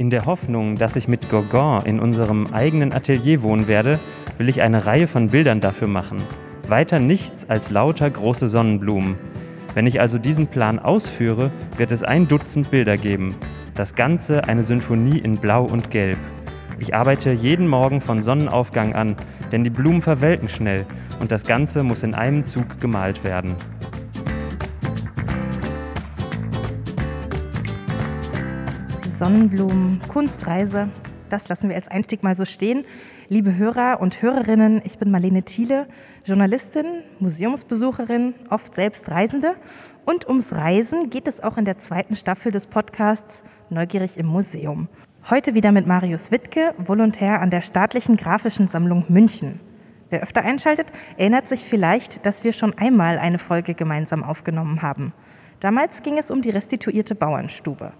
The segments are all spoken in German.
In der Hoffnung, dass ich mit Gauguin in unserem eigenen Atelier wohnen werde, will ich eine Reihe von Bildern dafür machen. Weiter nichts als lauter große Sonnenblumen. Wenn ich also diesen Plan ausführe, wird es ein Dutzend Bilder geben. Das Ganze eine Symphonie in Blau und Gelb. Ich arbeite jeden Morgen von Sonnenaufgang an, denn die Blumen verwelken schnell und das Ganze muss in einem Zug gemalt werden. Sonnenblumen, Kunstreise, das lassen wir als Einstieg mal so stehen. Liebe Hörer und Hörerinnen, ich bin Marlene Thiele, Journalistin, Museumsbesucherin, oft selbst Reisende. Und ums Reisen geht es auch in der zweiten Staffel des Podcasts Neugierig im Museum. Heute wieder mit Marius Wittke, Volontär an der Staatlichen Grafischen Sammlung München. Wer öfter einschaltet, erinnert sich vielleicht, dass wir schon einmal eine Folge gemeinsam aufgenommen haben. Damals ging es um die restituierte Bauernstube.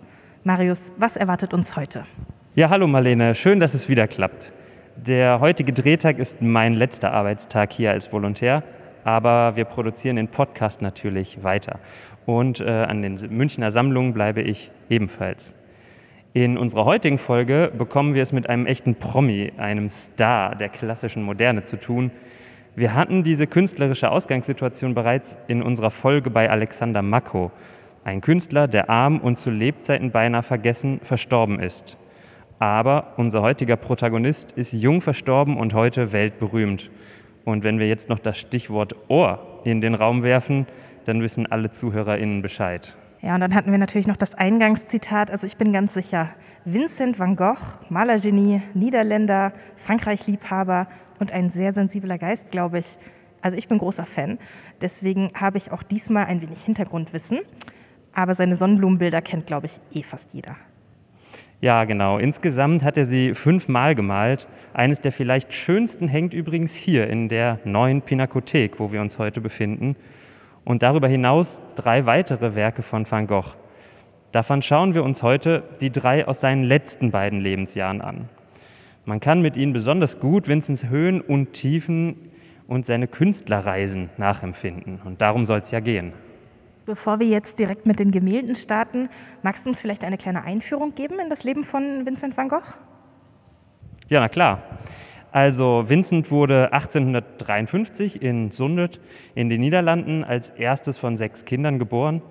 Marius, was erwartet uns heute? Ja, hallo Marlene, schön, dass es wieder klappt. Der heutige Drehtag ist mein letzter Arbeitstag hier als Volontär, aber wir produzieren den Podcast natürlich weiter. Und äh, an den Münchner Sammlungen bleibe ich ebenfalls. In unserer heutigen Folge bekommen wir es mit einem echten Promi, einem Star der klassischen Moderne zu tun. Wir hatten diese künstlerische Ausgangssituation bereits in unserer Folge bei Alexander Mako, ein Künstler, der arm und zu Lebzeiten beinahe vergessen verstorben ist. Aber unser heutiger Protagonist ist jung verstorben und heute weltberühmt. Und wenn wir jetzt noch das Stichwort Ohr in den Raum werfen, dann wissen alle ZuhörerInnen Bescheid. Ja, und dann hatten wir natürlich noch das Eingangszitat. Also ich bin ganz sicher, Vincent van Gogh, Malergenie, Niederländer, Frankreich-Liebhaber und ein sehr sensibler Geist, glaube ich. Also ich bin großer Fan. Deswegen habe ich auch diesmal ein wenig Hintergrundwissen. Aber seine Sonnenblumenbilder kennt, glaube ich, eh fast jeder. Ja, genau. Insgesamt hat er sie fünfmal gemalt. Eines der vielleicht schönsten hängt übrigens hier in der neuen Pinakothek, wo wir uns heute befinden. Und darüber hinaus drei weitere Werke von Van Gogh. Davon schauen wir uns heute die drei aus seinen letzten beiden Lebensjahren an. Man kann mit ihnen besonders gut Vinzens Höhen und Tiefen und seine Künstlerreisen nachempfinden. Und darum soll es ja gehen. Bevor wir jetzt direkt mit den Gemälden starten, magst du uns vielleicht eine kleine Einführung geben in das Leben von Vincent van Gogh? Ja, na klar. Also Vincent wurde 1853 in Sundet in den Niederlanden als erstes von sechs Kindern geboren.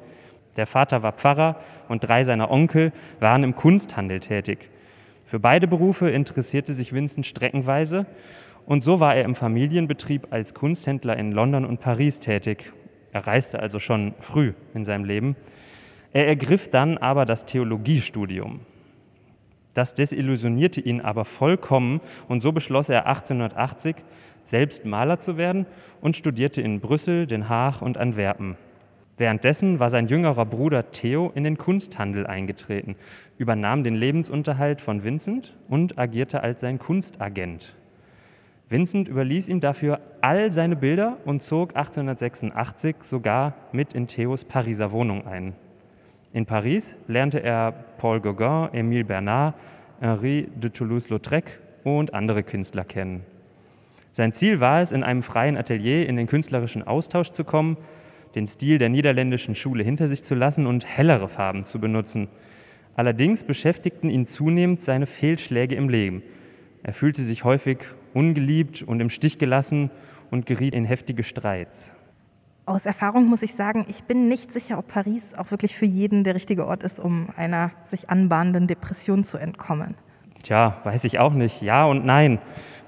Der Vater war Pfarrer und drei seiner Onkel waren im Kunsthandel tätig. Für beide Berufe interessierte sich Vincent streckenweise und so war er im Familienbetrieb als Kunsthändler in London und Paris tätig er reiste also schon früh in seinem Leben. Er ergriff dann aber das Theologiestudium. Das desillusionierte ihn aber vollkommen und so beschloss er 1880, selbst Maler zu werden und studierte in Brüssel, Den Haag und Antwerpen. Währenddessen war sein jüngerer Bruder Theo in den Kunsthandel eingetreten, übernahm den Lebensunterhalt von Vincent und agierte als sein Kunstagent. Vincent überließ ihm dafür all seine Bilder und zog 1886 sogar mit in Theos Pariser Wohnung ein. In Paris lernte er Paul Gauguin, Émile Bernard, Henri de Toulouse-Lautrec und andere Künstler kennen. Sein Ziel war es, in einem freien Atelier in den künstlerischen Austausch zu kommen, den Stil der niederländischen Schule hinter sich zu lassen und hellere Farben zu benutzen. Allerdings beschäftigten ihn zunehmend seine Fehlschläge im Leben. Er fühlte sich häufig ungeliebt und im Stich gelassen und geriet in heftige Streits. Aus Erfahrung muss ich sagen, ich bin nicht sicher, ob Paris auch wirklich für jeden der richtige Ort ist, um einer sich anbahnenden Depression zu entkommen. Tja, weiß ich auch nicht. Ja und nein.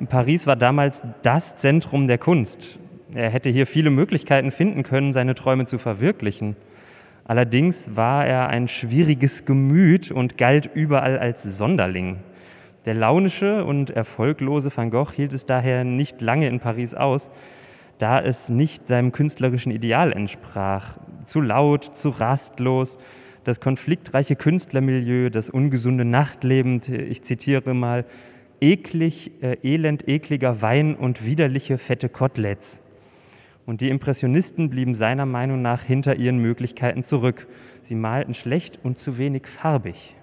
Paris war damals das Zentrum der Kunst. Er hätte hier viele Möglichkeiten finden können, seine Träume zu verwirklichen. Allerdings war er ein schwieriges Gemüt und galt überall als Sonderling. Der launische und erfolglose Van Gogh hielt es daher nicht lange in Paris aus, da es nicht seinem künstlerischen Ideal entsprach. Zu laut, zu rastlos, das konfliktreiche Künstlermilieu, das ungesunde Nachtleben, ich zitiere mal, eklig, äh, elend ekliger Wein und widerliche fette Koteletts. Und die Impressionisten blieben seiner Meinung nach hinter ihren Möglichkeiten zurück. Sie malten schlecht und zu wenig farbig.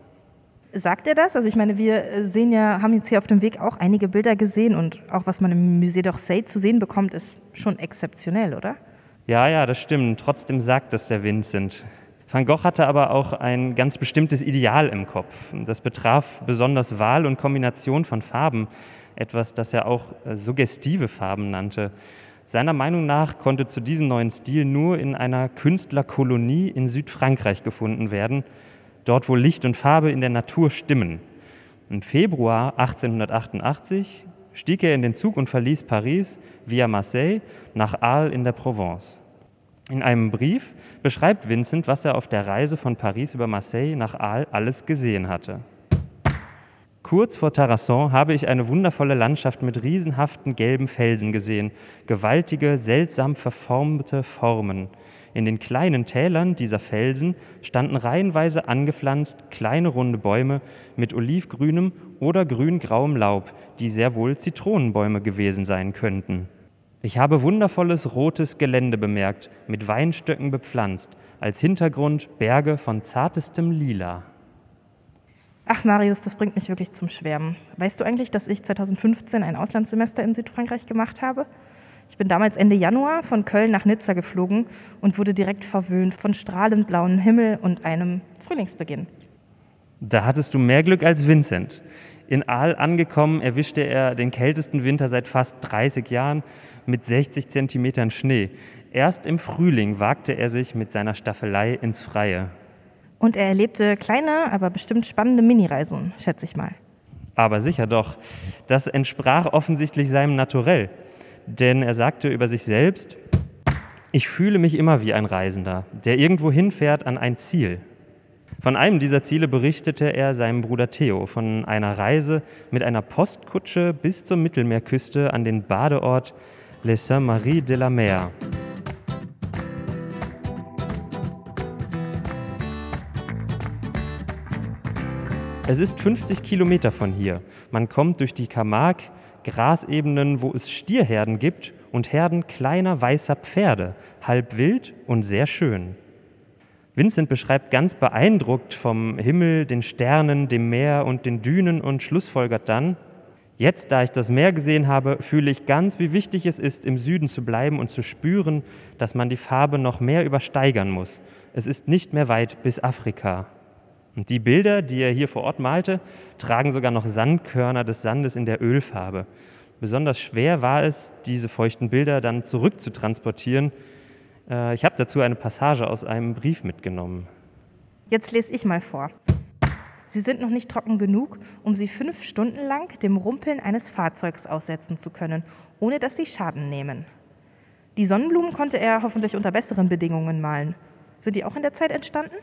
Sagt er das? Also ich meine, wir äh, sehen ja, haben jetzt hier auf dem Weg auch einige Bilder gesehen und auch was man im Musée d'Orsay zu sehen bekommt, ist schon exzeptionell, oder? Ja, ja, das stimmt. Trotzdem sagt es der Vincent. Van Gogh hatte aber auch ein ganz bestimmtes Ideal im Kopf. Das betraf besonders Wahl und Kombination von Farben, etwas, das er auch äh, suggestive Farben nannte. Seiner Meinung nach konnte zu diesem neuen Stil nur in einer Künstlerkolonie in Südfrankreich gefunden werden, dort wo Licht und Farbe in der Natur stimmen. Im Februar 1888 stieg er in den Zug und verließ Paris via Marseille nach Arles in der Provence. In einem Brief beschreibt Vincent, was er auf der Reise von Paris über Marseille nach Arles alles gesehen hatte. Kurz vor Tarasson habe ich eine wundervolle Landschaft mit riesenhaften gelben Felsen gesehen, gewaltige, seltsam verformte Formen. In den kleinen Tälern dieser Felsen standen reihenweise angepflanzt kleine runde Bäume mit olivgrünem oder grün-grauem Laub, die sehr wohl Zitronenbäume gewesen sein könnten. Ich habe wundervolles rotes Gelände bemerkt, mit Weinstöcken bepflanzt, als Hintergrund Berge von zartestem Lila. Ach, Marius, das bringt mich wirklich zum Schwärmen. Weißt du eigentlich, dass ich 2015 ein Auslandssemester in Südfrankreich gemacht habe? Ich bin damals Ende Januar von Köln nach Nizza geflogen und wurde direkt verwöhnt von strahlend blauem Himmel und einem Frühlingsbeginn. Da hattest du mehr Glück als Vincent. In Aal angekommen erwischte er den kältesten Winter seit fast 30 Jahren mit 60 Zentimetern Schnee. Erst im Frühling wagte er sich mit seiner Staffelei ins Freie. Und er erlebte kleine, aber bestimmt spannende Minireisen, schätze ich mal. Aber sicher doch. Das entsprach offensichtlich seinem Naturell. Denn er sagte über sich selbst, ich fühle mich immer wie ein Reisender, der irgendwo hinfährt an ein Ziel. Von einem dieser Ziele berichtete er seinem Bruder Theo von einer Reise mit einer Postkutsche bis zur Mittelmeerküste an den Badeort Les Saintes-Maries de la Mer. Es ist 50 Kilometer von hier. Man kommt durch die Camargue, Grasebenen, wo es Stierherden gibt und Herden kleiner weißer Pferde, halb wild und sehr schön. Vincent beschreibt ganz beeindruckt vom Himmel, den Sternen, dem Meer und den Dünen und schlussfolgert dann, jetzt, da ich das Meer gesehen habe, fühle ich ganz, wie wichtig es ist, im Süden zu bleiben und zu spüren, dass man die Farbe noch mehr übersteigern muss. Es ist nicht mehr weit bis Afrika. Und die Bilder, die er hier vor Ort malte, tragen sogar noch Sandkörner des Sandes in der Ölfarbe. Besonders schwer war es, diese feuchten Bilder dann zurückzutransportieren, äh, ich habe dazu eine Passage aus einem Brief mitgenommen. Jetzt lese ich mal vor. Sie sind noch nicht trocken genug, um sie fünf Stunden lang dem Rumpeln eines Fahrzeugs aussetzen zu können, ohne dass sie Schaden nehmen. Die Sonnenblumen konnte er hoffentlich unter besseren Bedingungen malen. Sind die auch in der Zeit entstanden?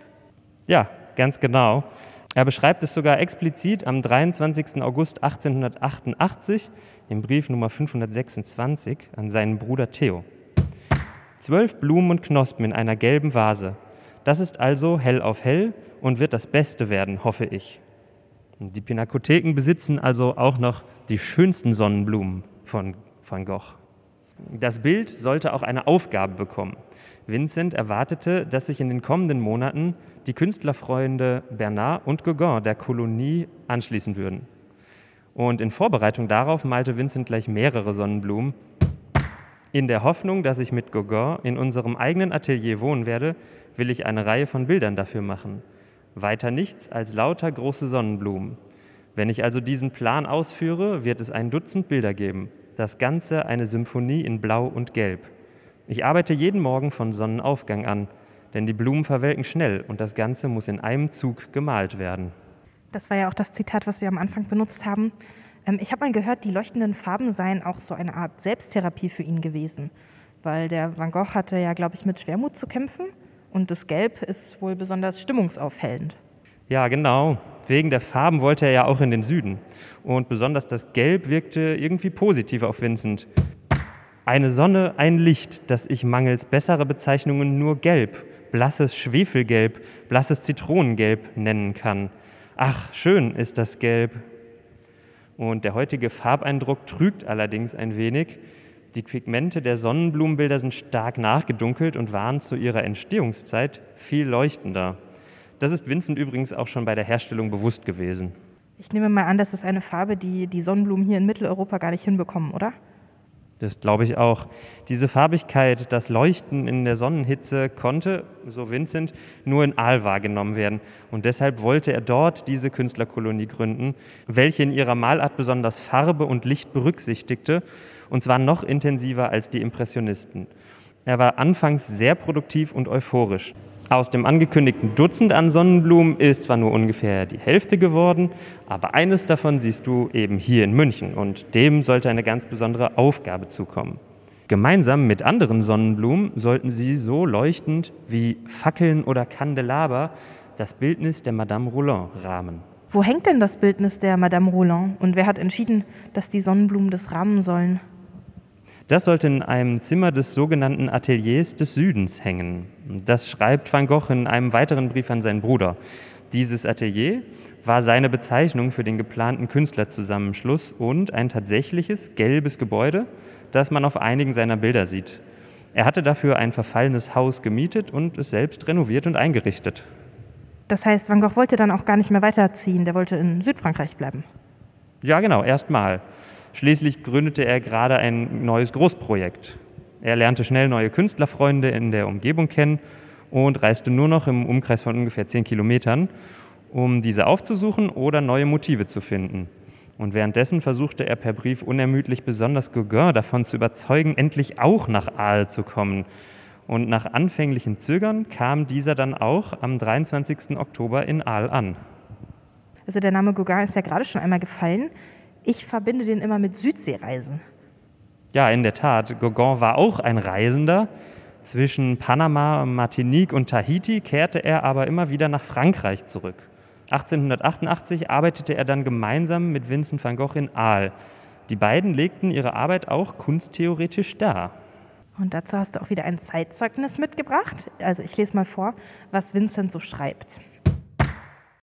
Ja, ganz genau. Er beschreibt es sogar explizit am 23. August 1888 im Brief Nummer 526 an seinen Bruder Theo. Zwölf Blumen und Knospen in einer gelben Vase. Das ist also hell auf hell und wird das Beste werden, hoffe ich. Die Pinakotheken besitzen also auch noch die schönsten Sonnenblumen von Van Gogh. Das Bild sollte auch eine Aufgabe bekommen. Vincent erwartete, dass sich in den kommenden Monaten die Künstlerfreunde Bernard und Gauguin der Kolonie anschließen würden. Und in Vorbereitung darauf malte Vincent gleich mehrere Sonnenblumen, in der Hoffnung, dass ich mit Gauguin in unserem eigenen Atelier wohnen werde, will ich eine Reihe von Bildern dafür machen. Weiter nichts als lauter große Sonnenblumen. Wenn ich also diesen Plan ausführe, wird es ein Dutzend Bilder geben. Das Ganze eine Symphonie in Blau und Gelb. Ich arbeite jeden Morgen von Sonnenaufgang an, denn die Blumen verwelken schnell und das Ganze muss in einem Zug gemalt werden. Das war ja auch das Zitat, was wir am Anfang benutzt haben. Ähm, ich habe mal gehört, die leuchtenden Farben seien auch so eine Art Selbsttherapie für ihn gewesen, weil der Van Gogh hatte ja, glaube ich, mit Schwermut zu kämpfen und das Gelb ist wohl besonders stimmungsaufhellend. Ja, genau. Wegen der Farben wollte er ja auch in den Süden. Und besonders das Gelb wirkte irgendwie positiv auf Vincent. Eine Sonne, ein Licht, das ich mangels besserer Bezeichnungen nur Gelb, blasses Schwefelgelb, blasses Zitronengelb nennen kann. Ach, schön ist das Gelb, und der heutige Farbeindruck trügt allerdings ein wenig. Die Pigmente der Sonnenblumenbilder sind stark nachgedunkelt und waren zu ihrer Entstehungszeit viel leuchtender. Das ist Vincent übrigens auch schon bei der Herstellung bewusst gewesen. Ich nehme mal an, das ist eine Farbe, die die Sonnenblumen hier in Mitteleuropa gar nicht hinbekommen, oder? Das glaube ich auch. Diese Farbigkeit, das Leuchten in der Sonnenhitze konnte, so Vincent, nur in Aal wahrgenommen werden. Und deshalb wollte er dort diese Künstlerkolonie gründen, welche in ihrer Malart besonders Farbe und Licht berücksichtigte, und zwar noch intensiver als die Impressionisten. Er war anfangs sehr produktiv und euphorisch. Aus dem angekündigten Dutzend an Sonnenblumen ist zwar nur ungefähr die Hälfte geworden, aber eines davon siehst du eben hier in München und dem sollte eine ganz besondere Aufgabe zukommen. Gemeinsam mit anderen Sonnenblumen sollten sie so leuchtend wie Fackeln oder Kandelaber das Bildnis der Madame Roland rahmen. Wo hängt denn das Bildnis der Madame Roland und wer hat entschieden, dass die Sonnenblumen das rahmen sollen? Das sollte in einem Zimmer des sogenannten Ateliers des Südens hängen. Das schreibt Van Gogh in einem weiteren Brief an seinen Bruder. Dieses Atelier war seine Bezeichnung für den geplanten Künstlerzusammenschluss und ein tatsächliches gelbes Gebäude, das man auf einigen seiner Bilder sieht. Er hatte dafür ein verfallenes Haus gemietet und es selbst renoviert und eingerichtet. Das heißt, Van Gogh wollte dann auch gar nicht mehr weiterziehen, der wollte in Südfrankreich bleiben. Ja, genau, erstmal. Schließlich gründete er gerade ein neues Großprojekt. Er lernte schnell neue Künstlerfreunde in der Umgebung kennen und reiste nur noch im Umkreis von ungefähr zehn Kilometern, um diese aufzusuchen oder neue Motive zu finden. Und währenddessen versuchte er per Brief unermüdlich besonders Gauguin davon zu überzeugen, endlich auch nach Aal zu kommen. Und nach anfänglichen Zögern kam dieser dann auch am 23. Oktober in Aal an. Also der Name Gauguin ist ja gerade schon einmal gefallen. Ich verbinde den immer mit Südseereisen. Ja, in der Tat. Gauguin war auch ein Reisender. Zwischen Panama, Martinique und Tahiti kehrte er aber immer wieder nach Frankreich zurück. 1888 arbeitete er dann gemeinsam mit Vincent van Gogh in Aal. Die beiden legten ihre Arbeit auch kunsttheoretisch dar. Und dazu hast du auch wieder ein Zeitzeugnis mitgebracht. Also ich lese mal vor, was Vincent so schreibt.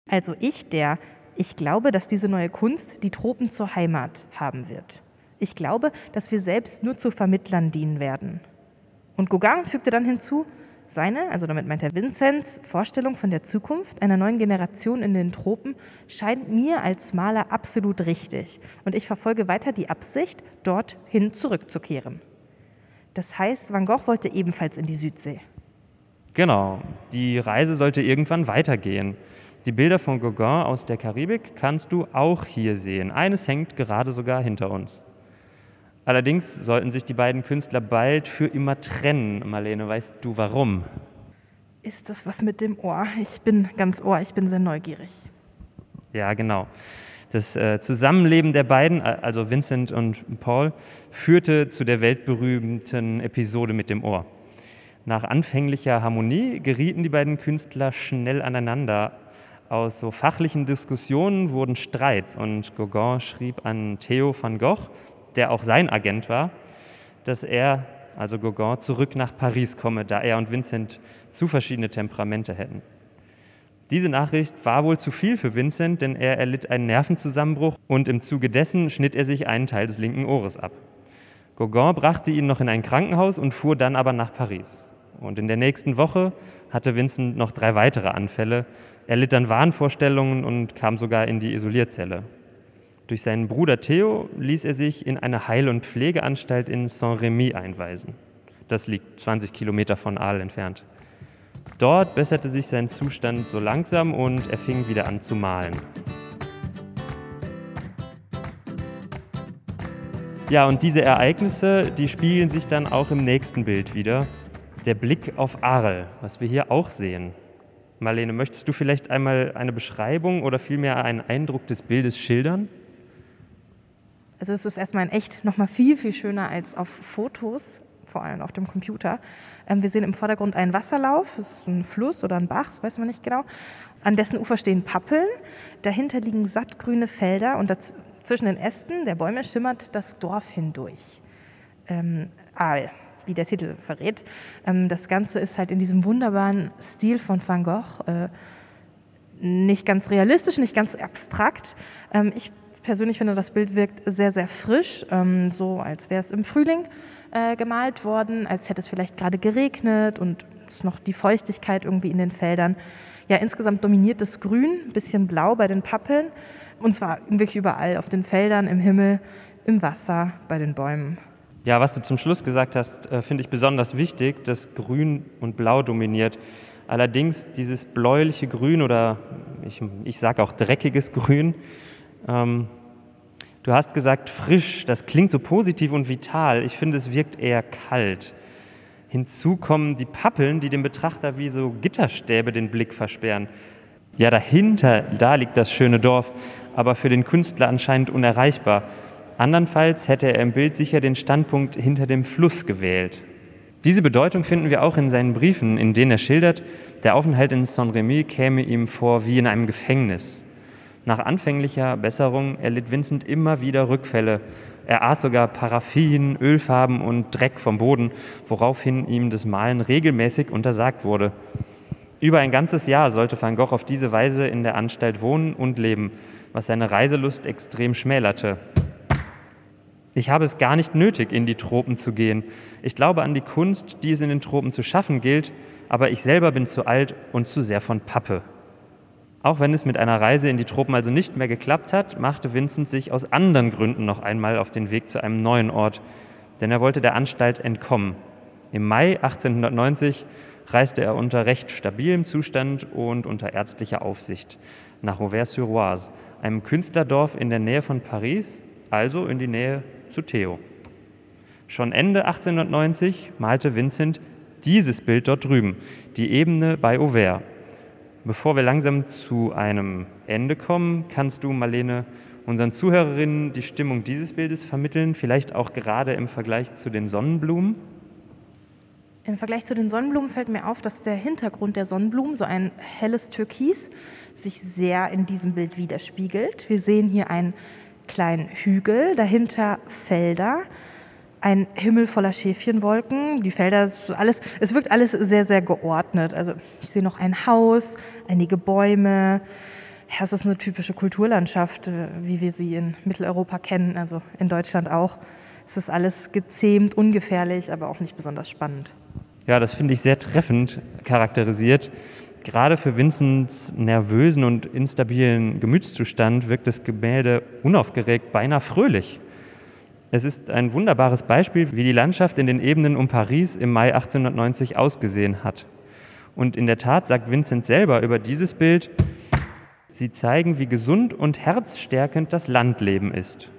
Also ich, der ich glaube, dass diese neue Kunst die Tropen zur Heimat haben wird. Ich glaube, dass wir selbst nur zu Vermittlern dienen werden. Und Gauguin fügte dann hinzu, seine, also damit meint er Vinzenz, Vorstellung von der Zukunft einer neuen Generation in den Tropen scheint mir als Maler absolut richtig. Und ich verfolge weiter die Absicht, dorthin zurückzukehren. Das heißt, Van Gogh wollte ebenfalls in die Südsee. Genau, die Reise sollte irgendwann weitergehen. Die Bilder von Gauguin aus der Karibik kannst du auch hier sehen. Eines hängt gerade sogar hinter uns. Allerdings sollten sich die beiden Künstler bald für immer trennen. Marlene, weißt du warum? Ist das was mit dem Ohr? Ich bin ganz Ohr, ich bin sehr neugierig. Ja, genau. Das äh, Zusammenleben der beiden, also Vincent und Paul, führte zu der weltberühmten Episode mit dem Ohr. Nach anfänglicher Harmonie gerieten die beiden Künstler schnell aneinander, aus so fachlichen Diskussionen wurden Streits und Gauguin schrieb an Theo van Gogh, der auch sein Agent war, dass er, also Gauguin, zurück nach Paris komme, da er und Vincent zu verschiedene Temperamente hätten. Diese Nachricht war wohl zu viel für Vincent, denn er erlitt einen Nervenzusammenbruch und im Zuge dessen schnitt er sich einen Teil des linken Ohres ab. Gauguin brachte ihn noch in ein Krankenhaus und fuhr dann aber nach Paris. Und in der nächsten Woche hatte Vincent noch drei weitere Anfälle, er litt an Wahnvorstellungen und kam sogar in die Isolierzelle. Durch seinen Bruder Theo ließ er sich in eine Heil- und Pflegeanstalt in Saint-Rémy einweisen. Das liegt 20 Kilometer von Arles entfernt. Dort besserte sich sein Zustand so langsam und er fing wieder an zu malen. Ja, und diese Ereignisse, die spiegeln sich dann auch im nächsten Bild wieder. Der Blick auf Arles, was wir hier auch sehen. Marlene, möchtest du vielleicht einmal eine Beschreibung oder vielmehr einen Eindruck des Bildes schildern? Also es ist erstmal in echt noch mal viel, viel schöner als auf Fotos, vor allem auf dem Computer. Ähm, wir sehen im Vordergrund einen Wasserlauf, das ist ein Fluss oder ein Bach, das weiß man nicht genau. An dessen Ufer stehen Pappeln, dahinter liegen sattgrüne Felder und zwischen den Ästen der Bäume schimmert das Dorf hindurch. Ähm, Aal wie der Titel verrät. Ähm, das Ganze ist halt in diesem wunderbaren Stil von Van Gogh, äh, nicht ganz realistisch, nicht ganz abstrakt. Ähm, ich persönlich finde, das Bild wirkt sehr, sehr frisch, ähm, so als wäre es im Frühling äh, gemalt worden, als hätte es vielleicht gerade geregnet und ist noch die Feuchtigkeit irgendwie in den Feldern. Ja, insgesamt dominiert das Grün, ein bisschen blau bei den Pappeln und zwar wirklich überall, auf den Feldern, im Himmel, im Wasser, bei den Bäumen. Ja, was du zum Schluss gesagt hast, äh, finde ich besonders wichtig, dass Grün und Blau dominiert. Allerdings dieses bläuliche Grün oder ich, ich sage auch dreckiges Grün, ähm, du hast gesagt frisch, das klingt so positiv und vital. Ich finde, es wirkt eher kalt. Hinzu kommen die Pappeln, die dem Betrachter wie so Gitterstäbe den Blick versperren. Ja, dahinter, da liegt das schöne Dorf, aber für den Künstler anscheinend unerreichbar. Andernfalls hätte er im Bild sicher den Standpunkt hinter dem Fluss gewählt. Diese Bedeutung finden wir auch in seinen Briefen, in denen er schildert, der Aufenthalt in Saint-Rémy käme ihm vor wie in einem Gefängnis. Nach anfänglicher Besserung erlitt Vincent immer wieder Rückfälle. Er aß sogar Paraffin, Ölfarben und Dreck vom Boden, woraufhin ihm das Malen regelmäßig untersagt wurde. Über ein ganzes Jahr sollte Van Gogh auf diese Weise in der Anstalt wohnen und leben, was seine Reiselust extrem schmälerte. Ich habe es gar nicht nötig, in die Tropen zu gehen. Ich glaube an die Kunst, die es in den Tropen zu schaffen gilt, aber ich selber bin zu alt und zu sehr von Pappe. Auch wenn es mit einer Reise in die Tropen also nicht mehr geklappt hat, machte Vincent sich aus anderen Gründen noch einmal auf den Weg zu einem neuen Ort, denn er wollte der Anstalt entkommen. Im Mai 1890 reiste er unter recht stabilem Zustand und unter ärztlicher Aufsicht nach Auvers-sur-Oise, einem Künstlerdorf in der Nähe von Paris, also in die Nähe zu Theo. Schon Ende 1890 malte Vincent dieses Bild dort drüben, die Ebene bei Auvers. Bevor wir langsam zu einem Ende kommen, kannst du, Marlene, unseren Zuhörerinnen die Stimmung dieses Bildes vermitteln, vielleicht auch gerade im Vergleich zu den Sonnenblumen? Im Vergleich zu den Sonnenblumen fällt mir auf, dass der Hintergrund der Sonnenblumen, so ein helles Türkis, sich sehr in diesem Bild widerspiegelt. Wir sehen hier ein kleinen Hügel, dahinter Felder, ein Himmel voller Schäfchenwolken, die Felder, alles, es wirkt alles sehr, sehr geordnet. Also ich sehe noch ein Haus, einige Bäume. Ja, es ist eine typische Kulturlandschaft, äh, wie wir sie in Mitteleuropa kennen, also in Deutschland auch. Es ist alles gezähmt, ungefährlich, aber auch nicht besonders spannend. Ja, das finde ich sehr treffend charakterisiert. Gerade für Vincents nervösen und instabilen Gemütszustand wirkt das Gemälde unaufgeregt, beinahe fröhlich. Es ist ein wunderbares Beispiel, wie die Landschaft in den Ebenen um Paris im Mai 1890 ausgesehen hat. Und in der Tat sagt Vincent selber über dieses Bild, sie zeigen, wie gesund und herzstärkend das Landleben ist.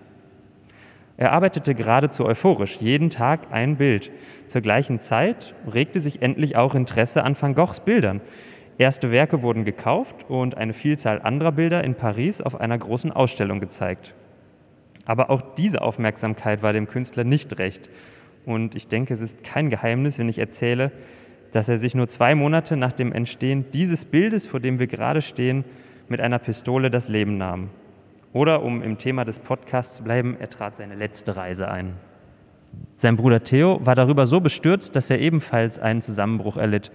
Er arbeitete geradezu euphorisch, jeden Tag ein Bild. Zur gleichen Zeit regte sich endlich auch Interesse an Van Goghs Bildern. Erste Werke wurden gekauft und eine Vielzahl anderer Bilder in Paris auf einer großen Ausstellung gezeigt. Aber auch diese Aufmerksamkeit war dem Künstler nicht recht. Und ich denke, es ist kein Geheimnis, wenn ich erzähle, dass er sich nur zwei Monate nach dem Entstehen dieses Bildes, vor dem wir gerade stehen, mit einer Pistole das Leben nahm. Oder, um im Thema des Podcasts zu bleiben, er trat seine letzte Reise ein. Sein Bruder Theo war darüber so bestürzt, dass er ebenfalls einen Zusammenbruch erlitt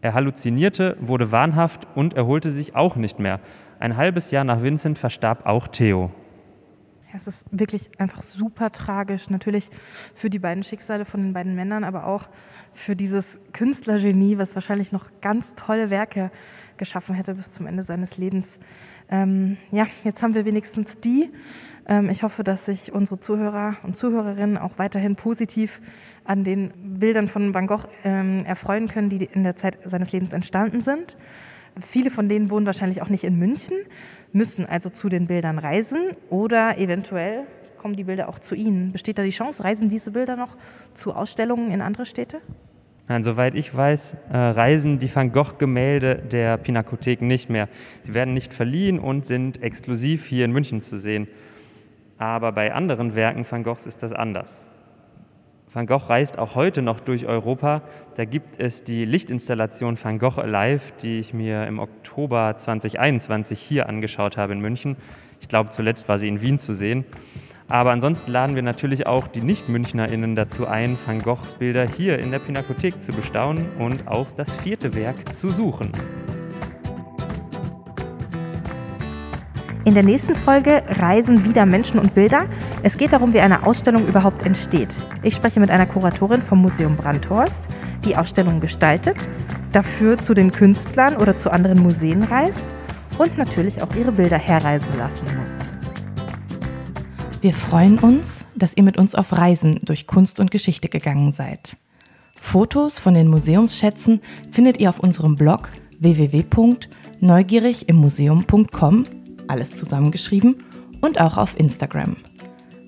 er halluzinierte, wurde wahnhaft und erholte sich auch nicht mehr. Ein halbes Jahr nach Vincent verstarb auch Theo. Es ist wirklich einfach super tragisch. Natürlich für die beiden Schicksale von den beiden Männern, aber auch für dieses Künstlergenie, was wahrscheinlich noch ganz tolle Werke geschaffen hätte bis zum Ende seines Lebens. Ähm, ja, jetzt haben wir wenigstens die. Ähm, ich hoffe, dass sich unsere Zuhörer und Zuhörerinnen auch weiterhin positiv an den Bildern von Van Gogh ähm, erfreuen können, die in der Zeit seines Lebens entstanden sind. Viele von denen wohnen wahrscheinlich auch nicht in München, müssen also zu den Bildern reisen oder eventuell kommen die Bilder auch zu Ihnen. Besteht da die Chance? Reisen diese Bilder noch zu Ausstellungen in andere Städte? Nein, soweit ich weiß, äh, reisen die Van Gogh-Gemälde der Pinakothek nicht mehr. Sie werden nicht verliehen und sind exklusiv hier in München zu sehen. Aber bei anderen Werken Van Goghs ist das anders. Van Gogh reist auch heute noch durch Europa. Da gibt es die Lichtinstallation Van Gogh Alive, die ich mir im Oktober 2021 hier angeschaut habe in München. Ich glaube, zuletzt war sie in Wien zu sehen. Aber ansonsten laden wir natürlich auch die Nicht-MünchnerInnen dazu ein, Van Goghs Bilder hier in der Pinakothek zu bestaunen und auf das vierte Werk zu suchen. In der nächsten Folge reisen wieder Menschen und Bilder. Es geht darum, wie eine Ausstellung überhaupt entsteht. Ich spreche mit einer Kuratorin vom Museum Brandhorst, die Ausstellungen gestaltet, dafür zu den Künstlern oder zu anderen Museen reist und natürlich auch ihre Bilder herreisen lassen muss. Wir freuen uns, dass ihr mit uns auf Reisen durch Kunst und Geschichte gegangen seid. Fotos von den Museumsschätzen findet ihr auf unserem Blog www.neugierigimmuseum.com, alles zusammengeschrieben, und auch auf Instagram.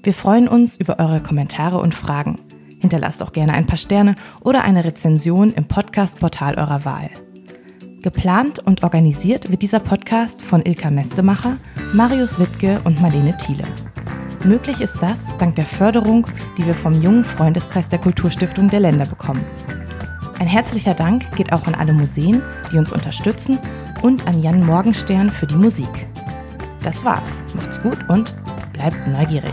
Wir freuen uns über eure Kommentare und Fragen. Hinterlasst auch gerne ein paar Sterne oder eine Rezension im Podcast-Portal eurer Wahl. Geplant und organisiert wird dieser Podcast von Ilka Mestemacher, Marius Wittke und Marlene Thiele. Möglich ist das dank der Förderung, die wir vom jungen Freundeskreis der Kulturstiftung der Länder bekommen. Ein herzlicher Dank geht auch an alle Museen, die uns unterstützen und an Jan Morgenstern für die Musik. Das war's. Macht's gut und bleibt neugierig.